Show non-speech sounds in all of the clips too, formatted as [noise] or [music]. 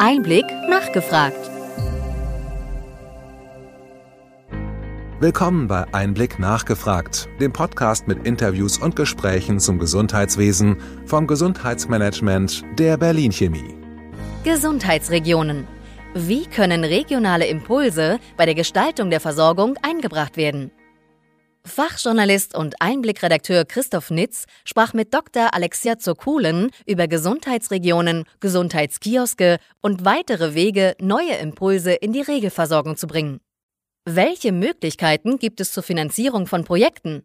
Einblick nachgefragt. Willkommen bei Einblick nachgefragt, dem Podcast mit Interviews und Gesprächen zum Gesundheitswesen vom Gesundheitsmanagement der Berlin Chemie. Gesundheitsregionen. Wie können regionale Impulse bei der Gestaltung der Versorgung eingebracht werden? Fachjournalist und Einblickredakteur Christoph Nitz sprach mit Dr. Alexia Zokulen über Gesundheitsregionen, Gesundheitskioske und weitere Wege, neue Impulse in die Regelversorgung zu bringen. Welche Möglichkeiten gibt es zur Finanzierung von Projekten?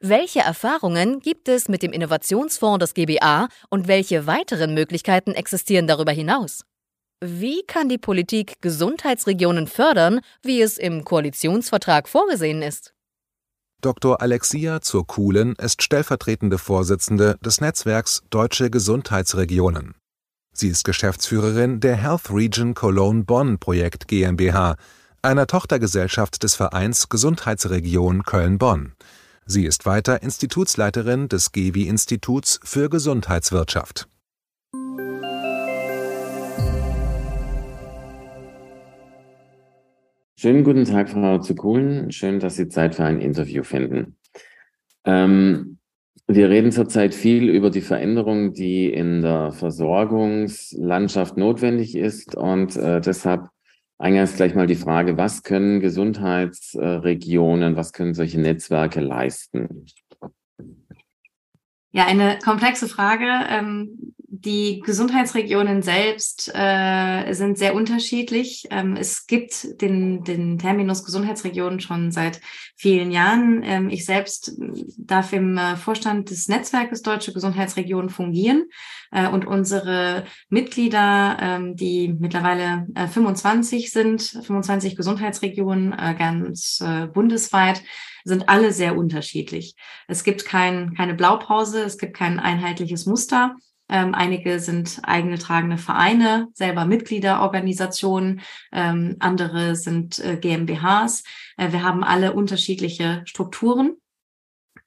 Welche Erfahrungen gibt es mit dem Innovationsfonds des GBA und welche weiteren Möglichkeiten existieren darüber hinaus? Wie kann die Politik Gesundheitsregionen fördern, wie es im Koalitionsvertrag vorgesehen ist? Dr. Alexia Zurkulen ist stellvertretende Vorsitzende des Netzwerks Deutsche Gesundheitsregionen. Sie ist Geschäftsführerin der Health Region Cologne Bonn Projekt GmbH, einer Tochtergesellschaft des Vereins Gesundheitsregion Köln-Bonn. Sie ist weiter Institutsleiterin des GEWI-Instituts für Gesundheitswirtschaft. Schönen guten Tag, Frau Zukulen. Schön, dass Sie Zeit für ein Interview finden. Ähm, wir reden zurzeit viel über die Veränderung, die in der Versorgungslandschaft notwendig ist. Und äh, deshalb eingangs gleich mal die Frage, was können Gesundheitsregionen, was können solche Netzwerke leisten? Ja, eine komplexe Frage. Ähm, die Gesundheitsregionen selbst äh, sind sehr unterschiedlich. Ähm, es gibt den, den Terminus Gesundheitsregionen schon seit vielen Jahren. Ähm, ich selbst darf im äh, Vorstand des Netzwerkes Deutsche Gesundheitsregionen fungieren äh, und unsere Mitglieder, ähm, die mittlerweile äh, 25 sind, 25 Gesundheitsregionen äh, ganz äh, bundesweit, sind alle sehr unterschiedlich. Es gibt kein, keine Blaupause, es gibt kein einheitliches Muster. Ähm, einige sind eigene tragende Vereine, selber Mitgliederorganisationen, ähm, andere sind äh, GmbHs. Äh, wir haben alle unterschiedliche Strukturen,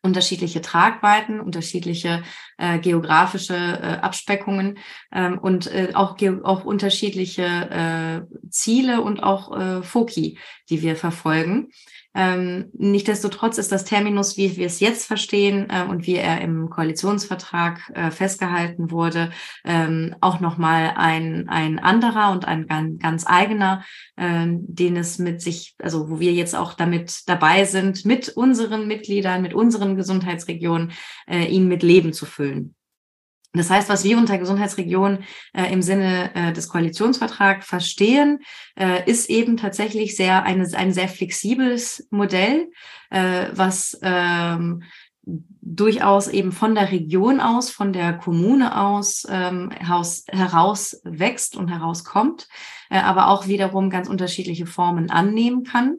unterschiedliche Tragweiten, unterschiedliche äh, geografische äh, Abspeckungen ähm, und äh, auch, auch unterschiedliche äh, Ziele und auch äh, Foki, die wir verfolgen. Ähm, Nichtsdestotrotz ist das Terminus, wie wir es jetzt verstehen äh, und wie er im Koalitionsvertrag äh, festgehalten wurde, ähm, auch nochmal ein, ein anderer und ein ganz, ganz eigener, äh, den es mit sich, also wo wir jetzt auch damit dabei sind, mit unseren Mitgliedern, mit unseren Gesundheitsregionen, äh, ihn mit Leben zu füllen. Das heißt, was wir unter Gesundheitsregion äh, im Sinne äh, des Koalitionsvertrags verstehen, äh, ist eben tatsächlich sehr eine, ein sehr flexibles Modell, äh, was ähm, durchaus eben von der Region aus, von der Kommune aus ähm, heraus, heraus wächst und herauskommt, äh, aber auch wiederum ganz unterschiedliche Formen annehmen kann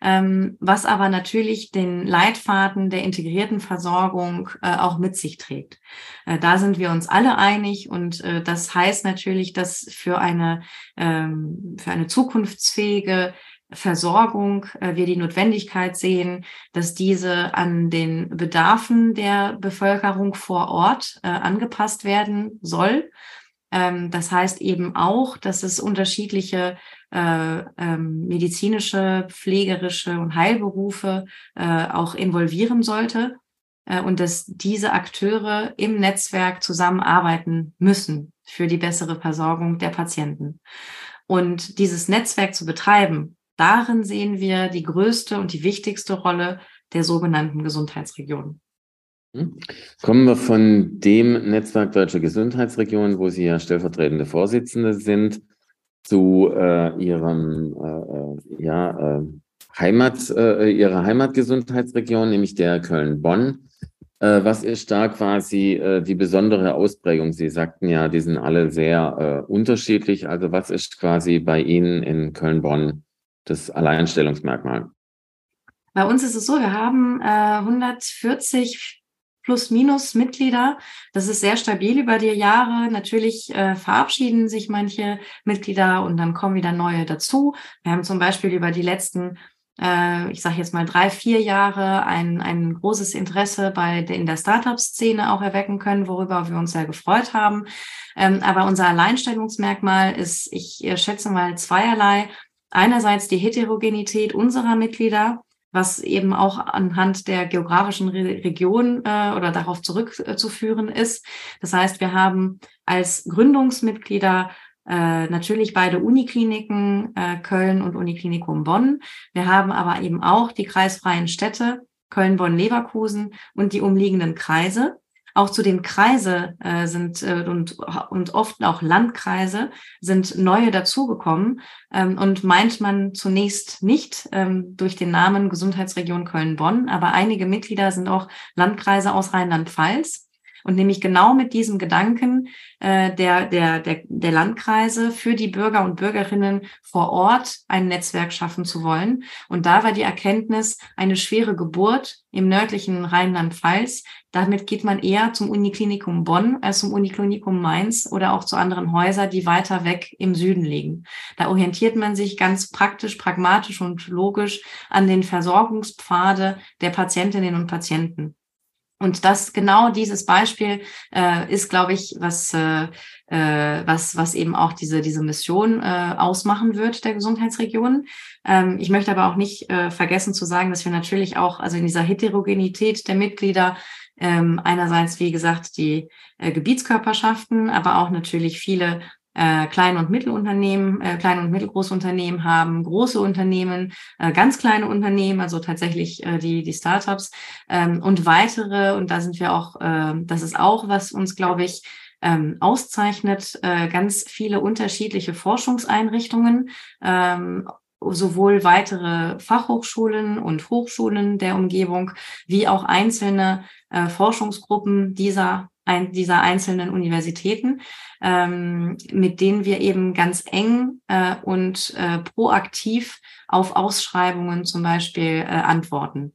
ähm, was aber natürlich den Leitfaden der integrierten Versorgung äh, auch mit sich trägt. Äh, da sind wir uns alle einig und äh, das heißt natürlich, dass für eine, ähm, für eine zukunftsfähige Versorgung äh, wir die Notwendigkeit sehen, dass diese an den Bedarfen der Bevölkerung vor Ort äh, angepasst werden soll. Ähm, das heißt eben auch, dass es unterschiedliche äh, ähm, medizinische, pflegerische und Heilberufe äh, auch involvieren sollte äh, und dass diese Akteure im Netzwerk zusammenarbeiten müssen für die bessere Versorgung der Patienten. Und dieses Netzwerk zu betreiben, darin sehen wir die größte und die wichtigste Rolle der sogenannten Gesundheitsregionen. Hm? Kommen wir von dem Netzwerk Deutsche Gesundheitsregionen, wo Sie ja stellvertretende Vorsitzende sind, zu äh, ihrem äh, äh, ja, äh, Heimat, äh, ihrer Heimatgesundheitsregion, nämlich der Köln-Bonn. Äh, was ist da quasi äh, die besondere Ausprägung? Sie sagten ja, die sind alle sehr äh, unterschiedlich. Also was ist quasi bei Ihnen in Köln-Bonn das Alleinstellungsmerkmal? Bei uns ist es so, wir haben äh, 140 plus minus Mitglieder. Das ist sehr stabil über die Jahre. Natürlich äh, verabschieden sich manche Mitglieder und dann kommen wieder neue dazu. Wir haben zum Beispiel über die letzten äh, ich sage jetzt mal drei, vier Jahre ein, ein großes Interesse bei der, in der Startup-Szene auch erwecken können, worüber wir uns sehr gefreut haben. Ähm, aber unser Alleinstellungsmerkmal ist, ich äh, schätze mal zweierlei. Einerseits die Heterogenität unserer Mitglieder, was eben auch anhand der geografischen Re Region äh, oder darauf zurückzuführen ist. Das heißt, wir haben als Gründungsmitglieder äh, natürlich beide Unikliniken äh, Köln und Uniklinikum Bonn. Wir haben aber eben auch die kreisfreien Städte Köln, Bonn, Leverkusen und die umliegenden Kreise. Auch zu den Kreise äh, sind äh, und, und oft auch Landkreise sind neue dazugekommen ähm, und meint man zunächst nicht ähm, durch den Namen Gesundheitsregion Köln-Bonn, aber einige Mitglieder sind auch Landkreise aus Rheinland-Pfalz. Und nämlich genau mit diesem Gedanken äh, der, der, der, der Landkreise für die Bürger und Bürgerinnen vor Ort ein Netzwerk schaffen zu wollen. Und da war die Erkenntnis eine schwere Geburt im nördlichen Rheinland-Pfalz. Damit geht man eher zum Uniklinikum Bonn als zum Uniklinikum Mainz oder auch zu anderen Häusern, die weiter weg im Süden liegen. Da orientiert man sich ganz praktisch, pragmatisch und logisch an den Versorgungspfade der Patientinnen und Patienten. Und das genau dieses Beispiel äh, ist, glaube ich, was äh, äh, was was eben auch diese diese Mission äh, ausmachen wird der Gesundheitsregionen. Ähm, ich möchte aber auch nicht äh, vergessen zu sagen, dass wir natürlich auch also in dieser Heterogenität der Mitglieder ähm, einerseits wie gesagt die äh, Gebietskörperschaften, aber auch natürlich viele äh, kleine und Mittelunternehmen, äh, kleine und mittelgroße Unternehmen haben, große Unternehmen, äh, ganz kleine Unternehmen, also tatsächlich äh, die, die Startups ähm, und weitere. Und da sind wir auch, äh, das ist auch, was uns, glaube ich, ähm, auszeichnet, äh, ganz viele unterschiedliche Forschungseinrichtungen, ähm, sowohl weitere Fachhochschulen und Hochschulen der Umgebung, wie auch einzelne äh, Forschungsgruppen dieser ein, dieser einzelnen Universitäten, ähm, mit denen wir eben ganz eng äh, und äh, proaktiv auf Ausschreibungen zum Beispiel äh, antworten.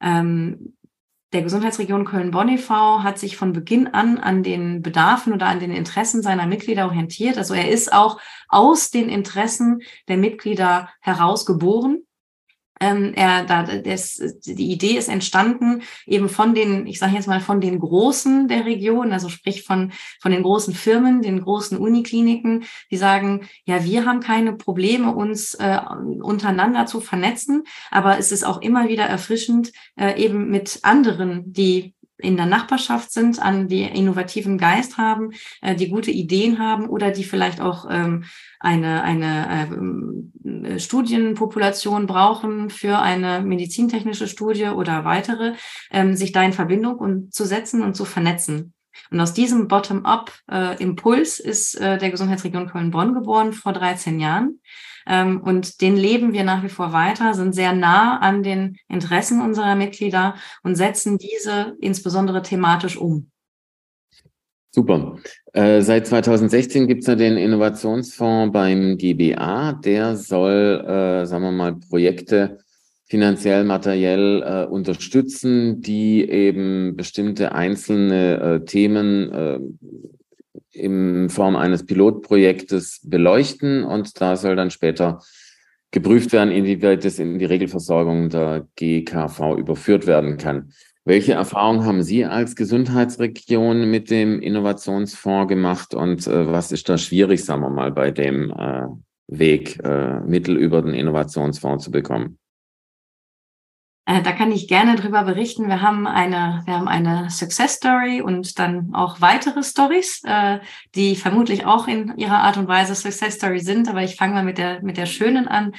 Ähm, der Gesundheitsregion Köln-Bonn e.V. hat sich von Beginn an an den Bedarfen oder an den Interessen seiner Mitglieder orientiert. Also er ist auch aus den Interessen der Mitglieder heraus geboren ähm, er, da, das, die Idee ist entstanden eben von den, ich sage jetzt mal von den Großen der Region, also sprich von von den großen Firmen, den großen Unikliniken, die sagen, ja, wir haben keine Probleme, uns äh, untereinander zu vernetzen, aber es ist auch immer wieder erfrischend, äh, eben mit anderen, die in der Nachbarschaft sind, an die innovativen Geist haben, äh, die gute Ideen haben oder die vielleicht auch ähm, eine, eine äh, Studienpopulation brauchen für eine medizintechnische Studie oder weitere, ähm, sich da in Verbindung und zu setzen und zu vernetzen. Und aus diesem Bottom-up-Impuls äh, ist äh, der Gesundheitsregion Köln-Bonn geboren vor 13 Jahren. Ähm, und den leben wir nach wie vor weiter, sind sehr nah an den Interessen unserer Mitglieder und setzen diese insbesondere thematisch um. Super. Äh, seit 2016 gibt es ja den Innovationsfonds beim GBA. Der soll, sagen wir mal, Projekte finanziell, materiell äh, unterstützen, die eben bestimmte einzelne äh, Themen äh, in Form eines Pilotprojektes beleuchten und da soll dann später geprüft werden, inwieweit das in die Regelversorgung der GKV überführt werden kann. Welche Erfahrungen haben Sie als Gesundheitsregion mit dem Innovationsfonds gemacht und äh, was ist da schwierig, sagen wir mal, bei dem äh, Weg, äh, Mittel über den Innovationsfonds zu bekommen? Äh, da kann ich gerne drüber berichten. Wir haben eine, wir haben eine Success Story und dann auch weitere Stories, äh, die vermutlich auch in ihrer Art und Weise Success Story sind. Aber ich fange mal mit der, mit der schönen an.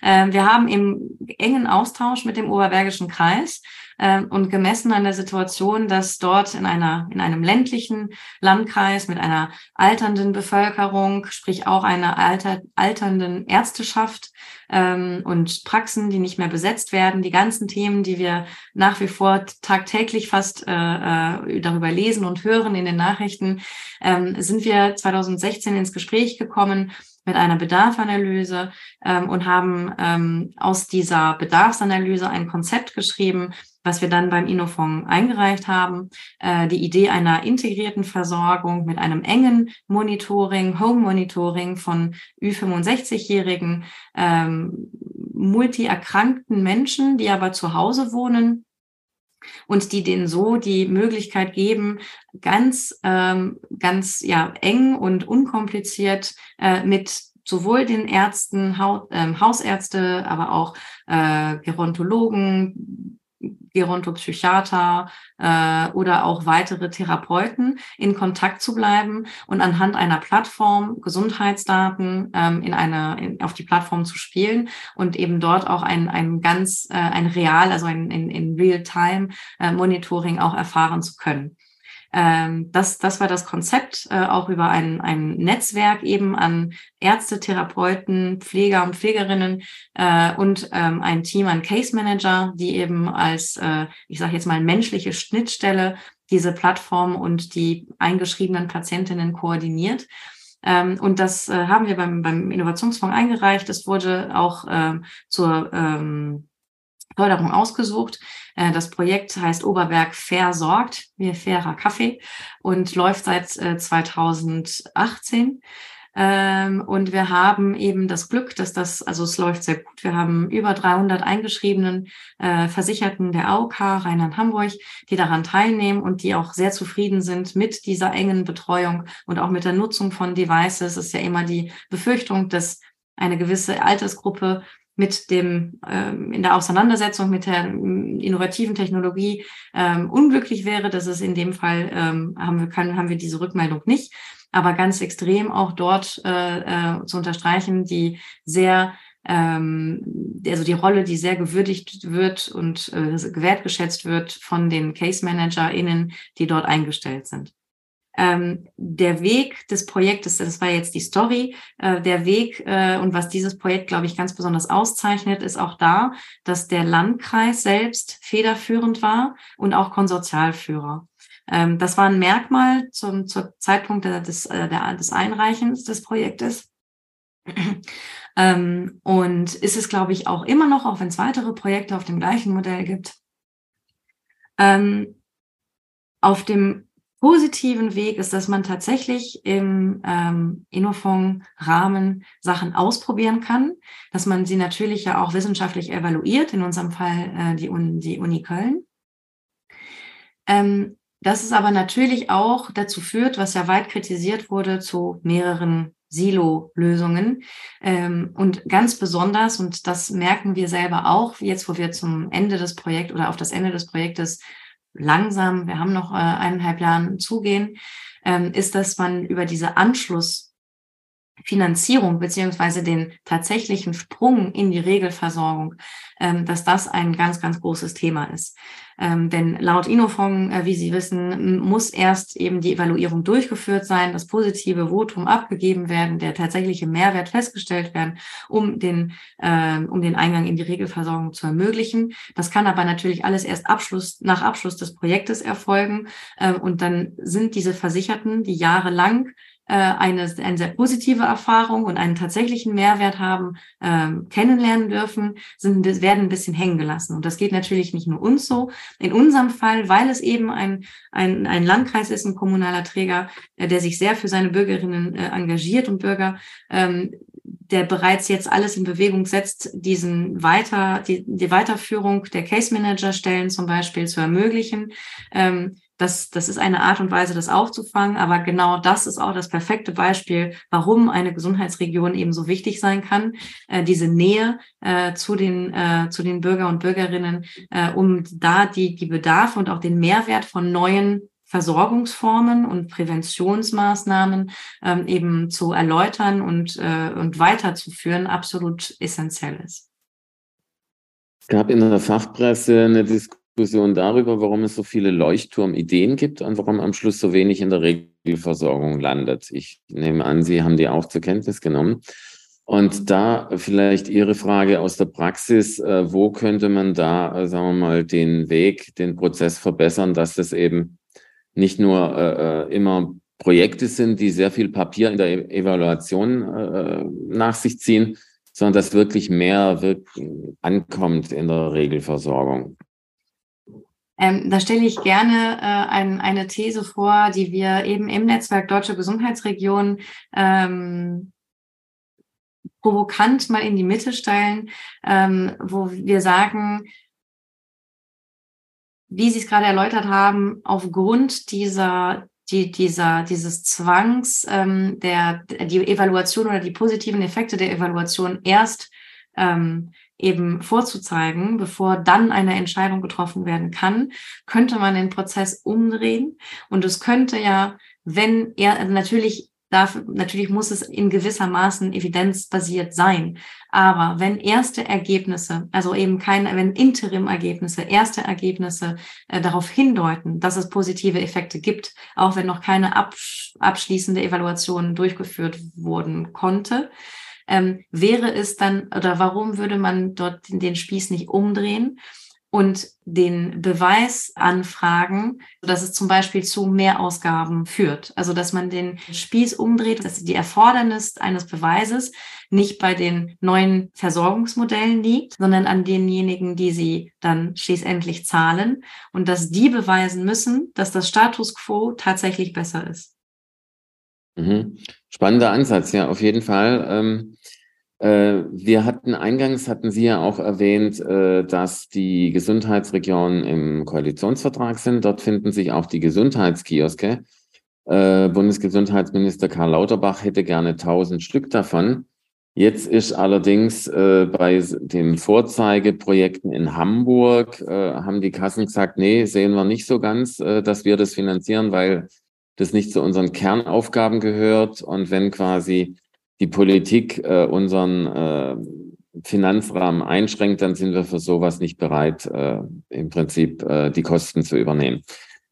Äh, wir haben im engen Austausch mit dem Oberbergischen Kreis ähm, und gemessen an der Situation, dass dort in einer, in einem ländlichen Landkreis mit einer alternden Bevölkerung, sprich auch einer alter, alternden Ärzteschaft ähm, und Praxen, die nicht mehr besetzt werden, die ganzen Themen, die wir nach wie vor tagtäglich fast äh, äh darüber lesen und hören in den Nachrichten, ähm, sind wir 2016 ins Gespräch gekommen mit einer Bedarfsanalyse ähm, und haben ähm, aus dieser Bedarfsanalyse ein Konzept geschrieben, was wir dann beim Innofonds eingereicht haben. Äh, die Idee einer integrierten Versorgung mit einem engen Monitoring, Home Monitoring von Ü65-Jährigen, ähm, multi-erkrankten Menschen, die aber zu Hause wohnen und die denen so die Möglichkeit geben, ganz, ähm, ganz ja, eng und unkompliziert äh, mit sowohl den Ärzten, Haut, äh, Hausärzte, aber auch äh, Gerontologen, Gerontopsychiater äh, oder auch weitere Therapeuten in Kontakt zu bleiben und anhand einer Plattform Gesundheitsdaten ähm, in eine, in, auf die Plattform zu spielen und eben dort auch ein, ein ganz, äh, ein real, also ein in, in Real-Time äh, Monitoring auch erfahren zu können. Ähm, das, das war das Konzept, äh, auch über ein, ein Netzwerk eben an Ärzte, Therapeuten, Pfleger und Pflegerinnen äh, und ähm, ein Team an Case Manager, die eben als, äh, ich sage jetzt mal, menschliche Schnittstelle diese Plattform und die eingeschriebenen Patientinnen koordiniert. Ähm, und das haben wir beim, beim Innovationsfonds eingereicht. Es wurde auch zur Förderung ausgesucht. Äh, das Projekt heißt Oberberg Versorgt, wie fairer Kaffee und läuft seit 2018. Äh, ähm, und wir haben eben das Glück, dass das, also es läuft sehr gut. Wir haben über 300 eingeschriebenen äh, Versicherten der AOK Rheinland-Hamburg, die daran teilnehmen und die auch sehr zufrieden sind mit dieser engen Betreuung und auch mit der Nutzung von Devices. Es ist ja immer die Befürchtung, dass eine gewisse Altersgruppe mit dem ähm, in der Auseinandersetzung mit der ähm, innovativen Technologie ähm, unglücklich wäre. Das ist in dem Fall ähm, haben wir können, haben wir diese Rückmeldung nicht, aber ganz extrem auch dort äh, äh, zu unterstreichen, die sehr ähm, also die Rolle, die sehr gewürdigt wird und äh, gewertgeschätzt wird von den Case ManagerInnen, die dort eingestellt sind ähm, der Weg des Projektes, das war jetzt die Story, äh, der Weg äh, und was dieses Projekt, glaube ich, ganz besonders auszeichnet, ist auch da, dass der Landkreis selbst federführend war und auch Konsortialführer. Ähm, das war ein Merkmal zum, zum Zeitpunkt des, äh, der, des Einreichens des Projektes. [clears throat] ähm, und ist es, glaube ich, auch immer noch, auch wenn es weitere Projekte auf dem gleichen Modell gibt. Ähm, auf dem positiven Weg ist, dass man tatsächlich im ähm, Innofonds-Rahmen Sachen ausprobieren kann, dass man sie natürlich ja auch wissenschaftlich evaluiert, in unserem Fall äh, die, Uni, die Uni Köln. Ähm, dass es aber natürlich auch dazu führt, was ja weit kritisiert wurde, zu mehreren Silo-Lösungen. Ähm, und ganz besonders, und das merken wir selber auch, jetzt wo wir zum Ende des Projekts oder auf das Ende des Projektes langsam, wir haben noch äh, eineinhalb Jahren zugehen, ähm, ist, dass man über diese Anschlussfinanzierung beziehungsweise den tatsächlichen Sprung in die Regelversorgung, ähm, dass das ein ganz, ganz großes Thema ist. Ähm, denn laut Inofong, äh, wie Sie wissen, muss erst eben die Evaluierung durchgeführt sein, das positive Votum abgegeben werden, der tatsächliche Mehrwert festgestellt werden, um den, äh, um den Eingang in die Regelversorgung zu ermöglichen. Das kann aber natürlich alles erst Abschluss, nach Abschluss des Projektes erfolgen. Äh, und dann sind diese Versicherten, die jahrelang eine, eine sehr positive Erfahrung und einen tatsächlichen Mehrwert haben, ähm, kennenlernen dürfen, sind, werden ein bisschen hängen gelassen. Und das geht natürlich nicht nur uns so. In unserem Fall, weil es eben ein, ein, ein Landkreis ist, ein kommunaler Träger, äh, der sich sehr für seine Bürgerinnen äh, engagiert und Bürger, ähm, der bereits jetzt alles in Bewegung setzt, diesen weiter, die, die Weiterführung der Case Manager Stellen zum Beispiel zu ermöglichen. Ähm, das, das ist eine Art und Weise, das aufzufangen. Aber genau das ist auch das perfekte Beispiel, warum eine Gesundheitsregion eben so wichtig sein kann. Äh, diese Nähe äh, zu den, äh, zu den Bürger und Bürgerinnen, äh, um da die, die Bedarfe und auch den Mehrwert von neuen Versorgungsformen und Präventionsmaßnahmen ähm, eben zu erläutern und, äh, und weiterzuführen, absolut essentiell ist. Es gab in der Fachpresse eine Diskussion, Diskussion darüber, warum es so viele Leuchtturmideen gibt und warum am Schluss so wenig in der Regelversorgung landet. Ich nehme an, Sie haben die auch zur Kenntnis genommen. Und da vielleicht Ihre Frage aus der Praxis, äh, wo könnte man da, äh, sagen wir mal, den Weg, den Prozess verbessern, dass das eben nicht nur äh, immer Projekte sind, die sehr viel Papier in der e Evaluation nach sich ziehen, sondern dass wirklich mehr ankommt in der Regelversorgung. Ähm, da stelle ich gerne äh, ein, eine These vor, die wir eben im Netzwerk Deutsche Gesundheitsregion ähm, provokant mal in die Mitte stellen, ähm, wo wir sagen, wie Sie es gerade erläutert haben, aufgrund dieser die, dieser, dieses Zwangs ähm, der, die Evaluation oder die positiven Effekte der Evaluation erst ähm, eben vorzuzeigen, bevor dann eine Entscheidung getroffen werden kann, könnte man den Prozess umdrehen. Und es könnte ja, wenn er, also natürlich darf, natürlich muss es in gewisser Maßen evidenzbasiert sein. Aber wenn erste Ergebnisse, also eben keine, wenn Interim-Ergebnisse, erste Ergebnisse äh, darauf hindeuten, dass es positive Effekte gibt, auch wenn noch keine absch abschließende Evaluation durchgeführt wurden konnte, ähm, wäre es dann, oder warum würde man dort den, Spieß nicht umdrehen? und den Beweis anfragen, dass es zum Beispiel zu Mehrausgaben führt. Also dass man den Spieß umdreht, dass die Erfordernis eines Beweises nicht bei den neuen Versorgungsmodellen liegt, sondern an denjenigen, die sie dann schließlich zahlen und dass die beweisen müssen, dass das Status quo tatsächlich besser ist. Mhm. Spannender Ansatz, ja, auf jeden Fall. Ähm äh, wir hatten eingangs, hatten Sie ja auch erwähnt, äh, dass die Gesundheitsregionen im Koalitionsvertrag sind. Dort finden sich auch die Gesundheitskioske. Äh, Bundesgesundheitsminister Karl Lauterbach hätte gerne 1000 Stück davon. Jetzt ist allerdings bei den Vorzeigeprojekten in Hamburg, haben die Kassen gesagt, nee, sehen wir nicht so ganz, dass wir das finanzieren, weil das nicht zu unseren Kernaufgaben gehört. Und wenn quasi die Politik äh, unseren äh, Finanzrahmen einschränkt, dann sind wir für sowas nicht bereit, äh, im Prinzip äh, die Kosten zu übernehmen.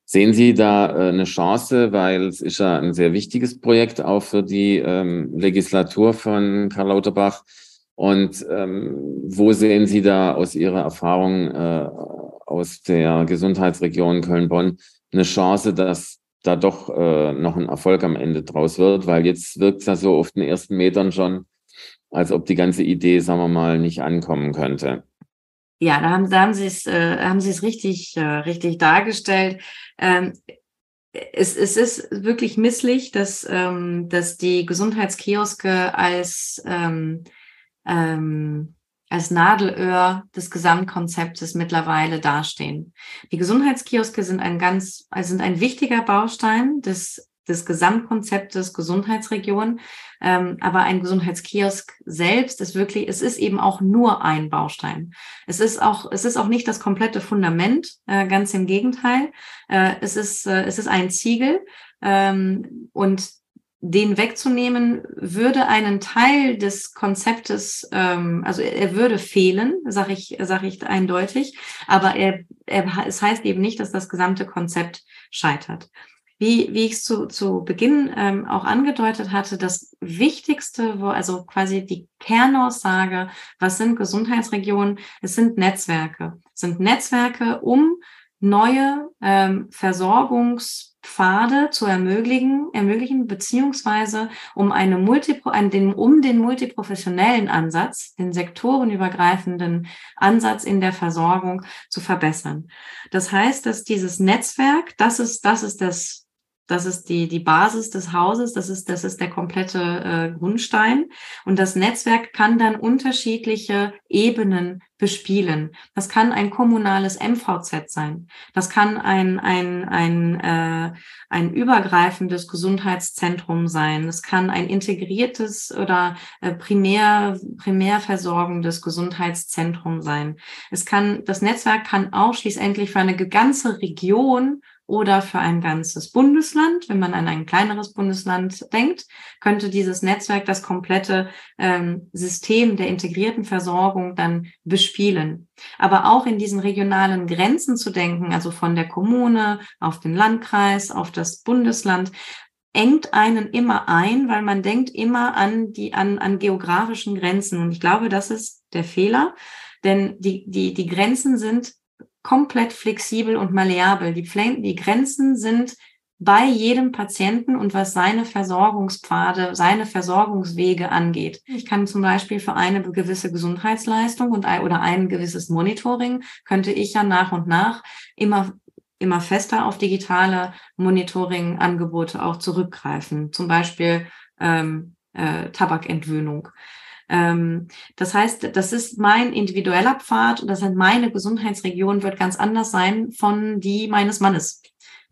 Sehen Sie da äh, eine Chance, weil es ist ja ein sehr wichtiges Projekt auch für die ähm, Legislatur von Karl Lauterbach. Und ähm, wo sehen Sie da aus Ihrer Erfahrung äh, aus der Gesundheitsregion Köln-Bonn eine Chance, dass da doch äh, noch ein Erfolg am Ende draus wird, weil jetzt wirkt es ja so auf den ersten Metern schon, als ob die ganze Idee, sagen wir mal, nicht ankommen könnte. Ja, da haben, da haben Sie es, äh, es richtig, äh, richtig dargestellt. Ähm, es, es ist wirklich misslich, dass, ähm, dass die Gesundheitskioske als ähm, ähm, als Nadelöhr des Gesamtkonzeptes mittlerweile dastehen. Die Gesundheitskioske sind ein ganz, sind ein wichtiger Baustein des des Gesamtkonzeptes Gesundheitsregion. Ähm, aber ein Gesundheitskiosk selbst ist wirklich, es ist eben auch nur ein Baustein. Es ist auch, es ist auch nicht das komplette Fundament, äh, ganz im Gegenteil. Äh, es ist, äh, es ist ein Ziegel. Ähm, und den wegzunehmen, würde einen Teil des Konzeptes, ähm, also er würde fehlen, sage ich, sag ich eindeutig, aber er, er, es heißt eben nicht, dass das gesamte Konzept scheitert. Wie, wie ich es zu, zu Beginn ähm, auch angedeutet hatte, das Wichtigste, wo also quasi die Kernaussage, was sind Gesundheitsregionen? Es sind Netzwerke. Es sind Netzwerke, um neue ähm, Versorgungspfade zu ermöglichen, ermöglichen beziehungsweise um eine Multipro den, um den multiprofessionellen Ansatz, den sektorenübergreifenden Ansatz in der Versorgung zu verbessern. Das heißt, dass dieses Netzwerk, das ist, das ist das das ist die, die Basis des Hauses, das ist, das ist der komplette äh, Grundstein. Und das Netzwerk kann dann unterschiedliche Ebenen bespielen. Das kann ein kommunales MVZ sein. Das kann ein, ein, ein, äh, ein übergreifendes Gesundheitszentrum sein. Es kann ein integriertes oder äh, primär, primär versorgendes Gesundheitszentrum sein. Es kann, das Netzwerk kann auch schließlich für eine ganze Region oder für ein ganzes Bundesland. Wenn man an ein kleineres Bundesland denkt, könnte dieses Netzwerk das komplette ähm, System der integrierten Versorgung dann bespielen. Aber auch in diesen regionalen Grenzen zu denken, also von der Kommune auf den Landkreis, auf das Bundesland, engt einen immer ein, weil man denkt immer an die, an, an geografischen Grenzen. Und ich glaube, das ist der Fehler. Denn die, die, die Grenzen sind komplett flexibel und malleabel. Die, die Grenzen sind bei jedem Patienten und was seine Versorgungspfade, seine Versorgungswege angeht. Ich kann zum Beispiel für eine gewisse Gesundheitsleistung und oder ein gewisses Monitoring könnte ich ja nach und nach immer immer fester auf digitale Monitoring-Angebote auch zurückgreifen. Zum Beispiel ähm, äh, Tabakentwöhnung. Ähm, das heißt, das ist mein individueller Pfad und das heißt, meine Gesundheitsregion wird ganz anders sein von die meines Mannes.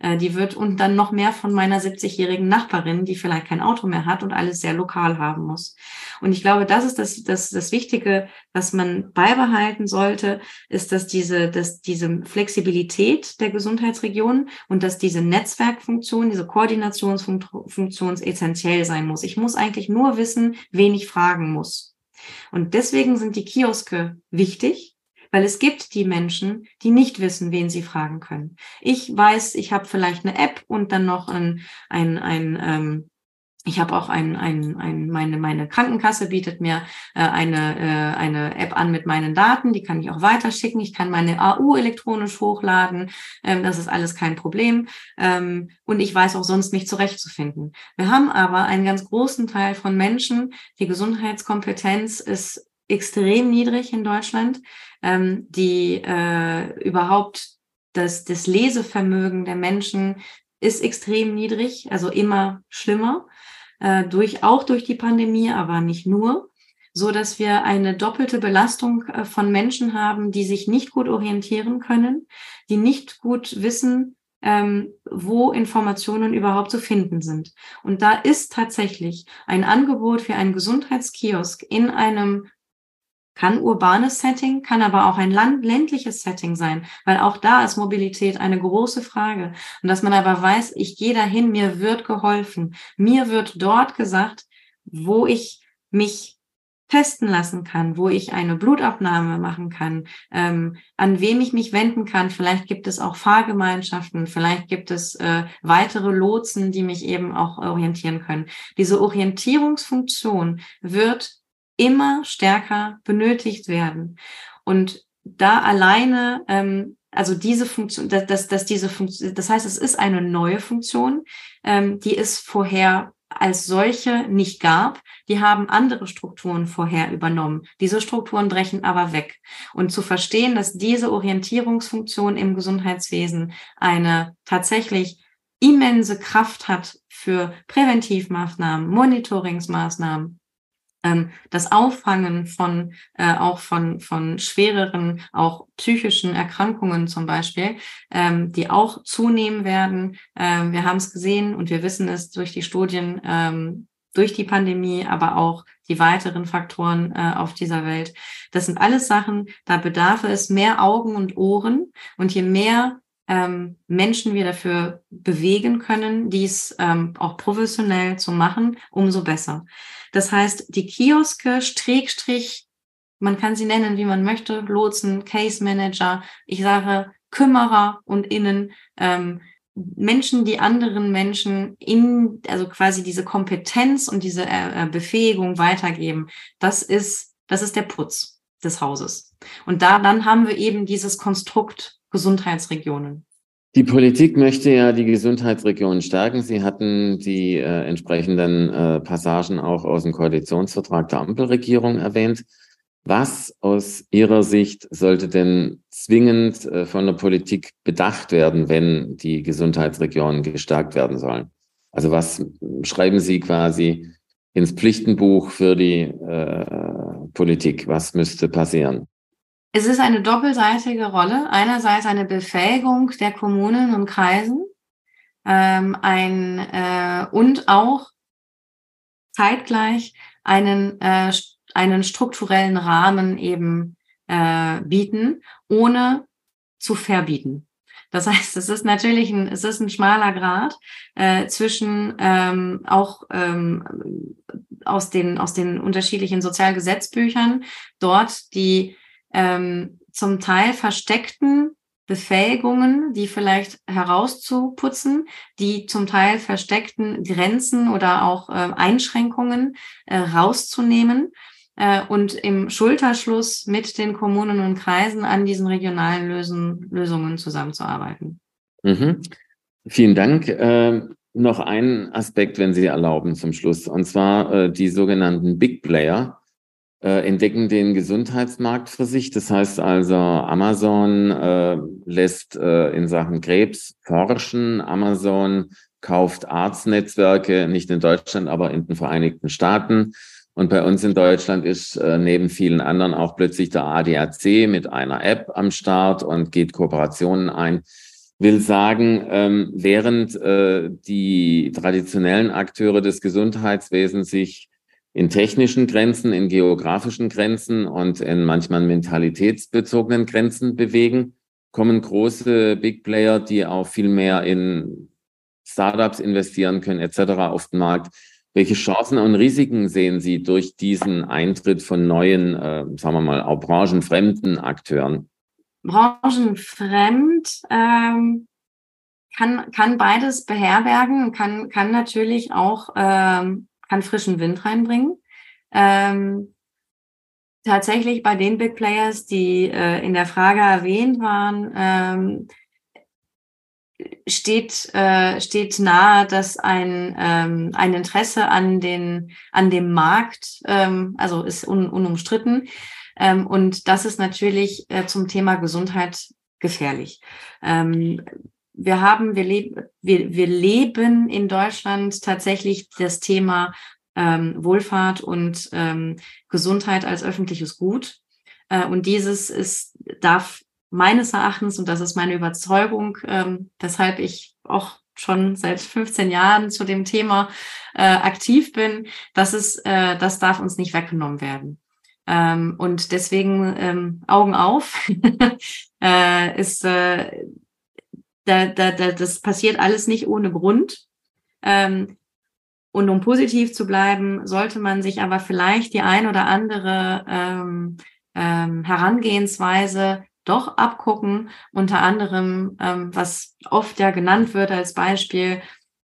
Äh, die wird und dann noch mehr von meiner 70-jährigen Nachbarin, die vielleicht kein Auto mehr hat und alles sehr lokal haben muss. Und ich glaube, das ist das, das, das Wichtige, was man beibehalten sollte, ist, dass diese, dass diese Flexibilität der Gesundheitsregion und dass diese Netzwerkfunktion, diese Koordinationsfunktion essentiell sein muss. Ich muss eigentlich nur wissen, wen ich fragen muss. Und deswegen sind die Kioske wichtig, weil es gibt die Menschen, die nicht wissen, wen sie fragen können. Ich weiß, ich habe vielleicht eine App und dann noch ein, ein, ein ähm, ich habe auch ein, ein, ein, meine, meine Krankenkasse bietet mir äh, eine, äh, eine App an mit meinen Daten, die kann ich auch weiterschicken. Ich kann meine AU elektronisch hochladen. Ähm, das ist alles kein Problem. Ähm, und ich weiß auch sonst nicht zurechtzufinden. Wir haben aber einen ganz großen Teil von Menschen, die Gesundheitskompetenz ist extrem niedrig in Deutschland, ähm, die äh, überhaupt das, das Lesevermögen der Menschen ist extrem niedrig, also immer schlimmer, äh, durch, auch durch die Pandemie, aber nicht nur, so dass wir eine doppelte Belastung äh, von Menschen haben, die sich nicht gut orientieren können, die nicht gut wissen, ähm, wo Informationen überhaupt zu finden sind. Und da ist tatsächlich ein Angebot für einen Gesundheitskiosk in einem kann urbanes Setting, kann aber auch ein land ländliches Setting sein, weil auch da ist Mobilität eine große Frage. Und dass man aber weiß, ich gehe dahin, mir wird geholfen. Mir wird dort gesagt, wo ich mich testen lassen kann, wo ich eine Blutabnahme machen kann, ähm, an wem ich mich wenden kann. Vielleicht gibt es auch Fahrgemeinschaften, vielleicht gibt es äh, weitere Lotsen, die mich eben auch orientieren können. Diese Orientierungsfunktion wird immer stärker benötigt werden. Und da alleine, ähm, also diese Funktion, dass, dass, dass diese Funktion, das heißt, es ist eine neue Funktion, ähm, die es vorher als solche nicht gab. Die haben andere Strukturen vorher übernommen. Diese Strukturen brechen aber weg. Und zu verstehen, dass diese Orientierungsfunktion im Gesundheitswesen eine tatsächlich immense Kraft hat für Präventivmaßnahmen, Monitoringsmaßnahmen, das Auffangen von äh, auch von von schwereren auch psychischen Erkrankungen zum Beispiel, ähm, die auch zunehmen werden. Ähm, wir haben es gesehen und wir wissen es durch die Studien ähm, durch die Pandemie, aber auch die weiteren Faktoren äh, auf dieser Welt. Das sind alles Sachen, da bedarf es mehr Augen und Ohren. Und je mehr ähm, Menschen wir dafür bewegen können, dies ähm, auch professionell zu machen, umso besser. Das heißt, die Kioske, Strickstrich, man kann sie nennen, wie man möchte, Lotsen, Case Manager, ich sage Kümmerer und Innen, ähm, Menschen, die anderen Menschen in, also quasi diese Kompetenz und diese äh, äh, Befähigung weitergeben, das ist, das ist der Putz des Hauses. Und da, dann haben wir eben dieses Konstrukt Gesundheitsregionen. Die Politik möchte ja die Gesundheitsregionen stärken. Sie hatten die äh, entsprechenden äh, Passagen auch aus dem Koalitionsvertrag der Ampelregierung erwähnt. Was aus Ihrer Sicht sollte denn zwingend äh, von der Politik bedacht werden, wenn die Gesundheitsregionen gestärkt werden sollen? Also was schreiben Sie quasi ins Pflichtenbuch für die äh, Politik? Was müsste passieren? Es ist eine doppelseitige Rolle. Einerseits eine Befähigung der Kommunen und Kreisen ähm, ein, äh, und auch zeitgleich einen, äh, einen strukturellen Rahmen eben äh, bieten, ohne zu verbieten. Das [laughs] heißt, es ist natürlich ein, es ist ein schmaler Grad äh, zwischen ähm, auch ähm, aus den aus den unterschiedlichen Sozialgesetzbüchern dort die ähm, zum Teil versteckten Befähigungen, die vielleicht herauszuputzen, die zum Teil versteckten Grenzen oder auch äh, Einschränkungen äh, rauszunehmen äh, und im Schulterschluss mit den Kommunen und Kreisen an diesen regionalen Lösen, Lösungen zusammenzuarbeiten. Mhm. Vielen Dank. Äh, noch ein Aspekt, wenn Sie erlauben, zum Schluss, und zwar äh, die sogenannten Big Player äh, entdecken den Gesundheitsmarkt für sich. Das heißt also, Amazon äh, lässt äh, in Sachen Krebs forschen. Amazon kauft Arztnetzwerke, nicht in Deutschland, aber in den Vereinigten Staaten. Und bei uns in Deutschland ist äh, neben vielen anderen auch plötzlich der ADAC mit einer App am Start und geht Kooperationen ein. Will sagen, ähm, während äh, die traditionellen Akteure des Gesundheitswesens sich in technischen Grenzen, in geografischen Grenzen und in manchmal mentalitätsbezogenen Grenzen bewegen, kommen große Big Player, die auch viel mehr in Startups investieren können etc. auf den Markt. Welche Chancen und Risiken sehen Sie durch diesen Eintritt von neuen, äh, sagen wir mal, auch branchenfremden Akteuren? Branchenfremd ähm, kann, kann beides beherbergen, kann, kann natürlich auch ähm, kann frischen Wind reinbringen. Ähm, tatsächlich bei den Big Players, die äh, in der Frage erwähnt waren, ähm, steht, äh, steht nahe, dass ein, ähm, ein Interesse an, den, an dem Markt, ähm, also ist un, unumstritten. Ähm, und das ist natürlich äh, zum Thema Gesundheit gefährlich. Ähm, wir haben, wir, leben, wir, wir leben in Deutschland tatsächlich das Thema ähm, Wohlfahrt und ähm, Gesundheit als öffentliches Gut. Äh, und dieses ist, darf meines Erachtens, und das ist meine Überzeugung, ähm, weshalb ich auch schon seit 15 Jahren zu dem Thema äh, aktiv bin, das ist, äh, das darf uns nicht weggenommen werden. Ähm, und deswegen ähm, Augen auf. [laughs] äh, ist, äh, da, da, da, das passiert alles nicht ohne Grund. Ähm, und um positiv zu bleiben, sollte man sich aber vielleicht die ein oder andere ähm, ähm, Herangehensweise doch abgucken. Unter anderem, ähm, was oft ja genannt wird als Beispiel,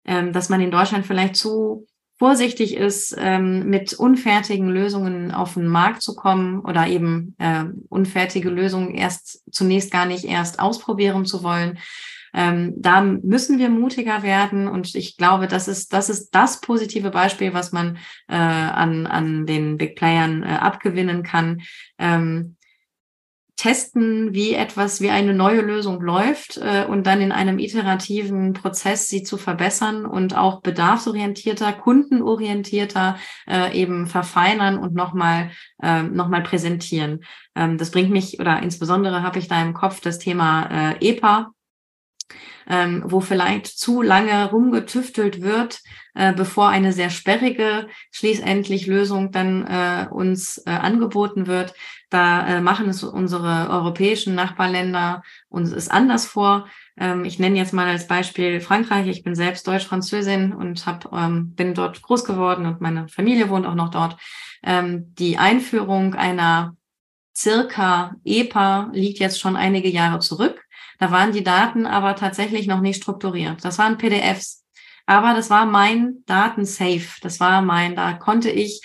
ähm, dass man in Deutschland vielleicht zu vorsichtig ist, ähm, mit unfertigen Lösungen auf den Markt zu kommen oder eben äh, unfertige Lösungen erst zunächst gar nicht erst ausprobieren zu wollen. Ähm, da müssen wir mutiger werden und ich glaube, das ist das ist das positive Beispiel, was man äh, an an den Big Playern äh, abgewinnen kann. Ähm, testen, wie etwas, wie eine neue Lösung läuft äh, und dann in einem iterativen Prozess sie zu verbessern und auch bedarfsorientierter, kundenorientierter äh, eben verfeinern und nochmal äh, noch präsentieren. Ähm, das bringt mich, oder insbesondere habe ich da im Kopf das Thema äh, EPA, ähm, wo vielleicht zu lange rumgetüftelt wird, äh, bevor eine sehr sperrige schließendlich Lösung dann äh, uns äh, angeboten wird. Da äh, machen es unsere europäischen Nachbarländer uns es anders vor. Ähm, ich nenne jetzt mal als Beispiel Frankreich. Ich bin selbst Deutsch-Französin und hab, ähm, bin dort groß geworden und meine Familie wohnt auch noch dort. Ähm, die Einführung einer circa EPA liegt jetzt schon einige Jahre zurück. Da waren die Daten aber tatsächlich noch nicht strukturiert. Das waren PDFs. Aber das war mein Datensafe. Das war mein, da konnte ich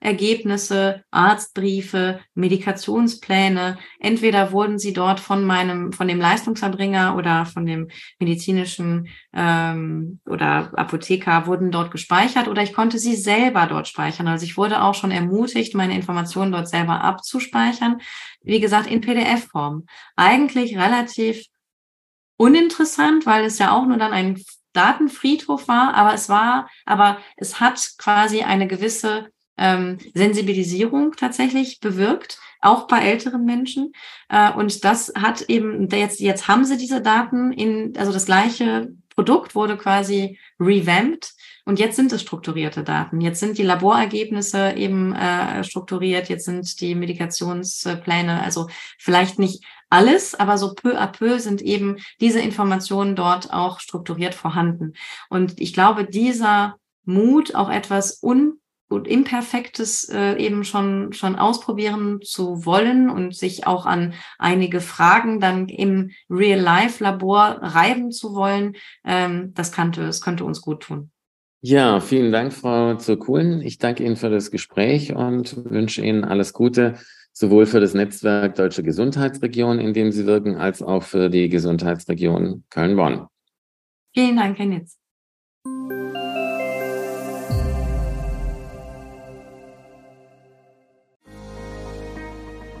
Laborergebnisse, Arztbriefe, Medikationspläne, entweder wurden sie dort von meinem, von dem Leistungserbringer oder von dem medizinischen ähm, oder Apotheker wurden dort gespeichert oder ich konnte sie selber dort speichern. Also ich wurde auch schon ermutigt, meine Informationen dort selber abzuspeichern wie gesagt, in PDF-Form. Eigentlich relativ uninteressant, weil es ja auch nur dann ein Datenfriedhof war, aber es war, aber es hat quasi eine gewisse ähm, Sensibilisierung tatsächlich bewirkt, auch bei älteren Menschen. Äh, und das hat eben, jetzt, jetzt haben sie diese Daten in, also das gleiche Produkt wurde quasi revamped und jetzt sind es strukturierte Daten. Jetzt sind die Laborergebnisse eben äh, strukturiert. Jetzt sind die Medikationspläne, also vielleicht nicht alles, aber so peu à peu sind eben diese Informationen dort auch strukturiert vorhanden. Und ich glaube, dieser Mut, auch etwas un und Imperfektes äh, eben schon, schon ausprobieren zu wollen und sich auch an einige Fragen dann im Real-Life-Labor reiben zu wollen, ähm, das könnte, es könnte uns gut tun. Ja, vielen Dank, Frau Zurkuhlen. Ich danke Ihnen für das Gespräch und wünsche Ihnen alles Gute, sowohl für das Netzwerk Deutsche Gesundheitsregion, in dem Sie wirken, als auch für die Gesundheitsregion Köln-Bonn. Vielen Dank, Herr Nitz.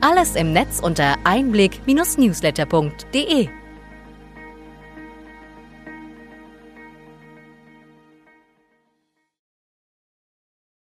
Alles im Netz unter einblick-newsletter.de.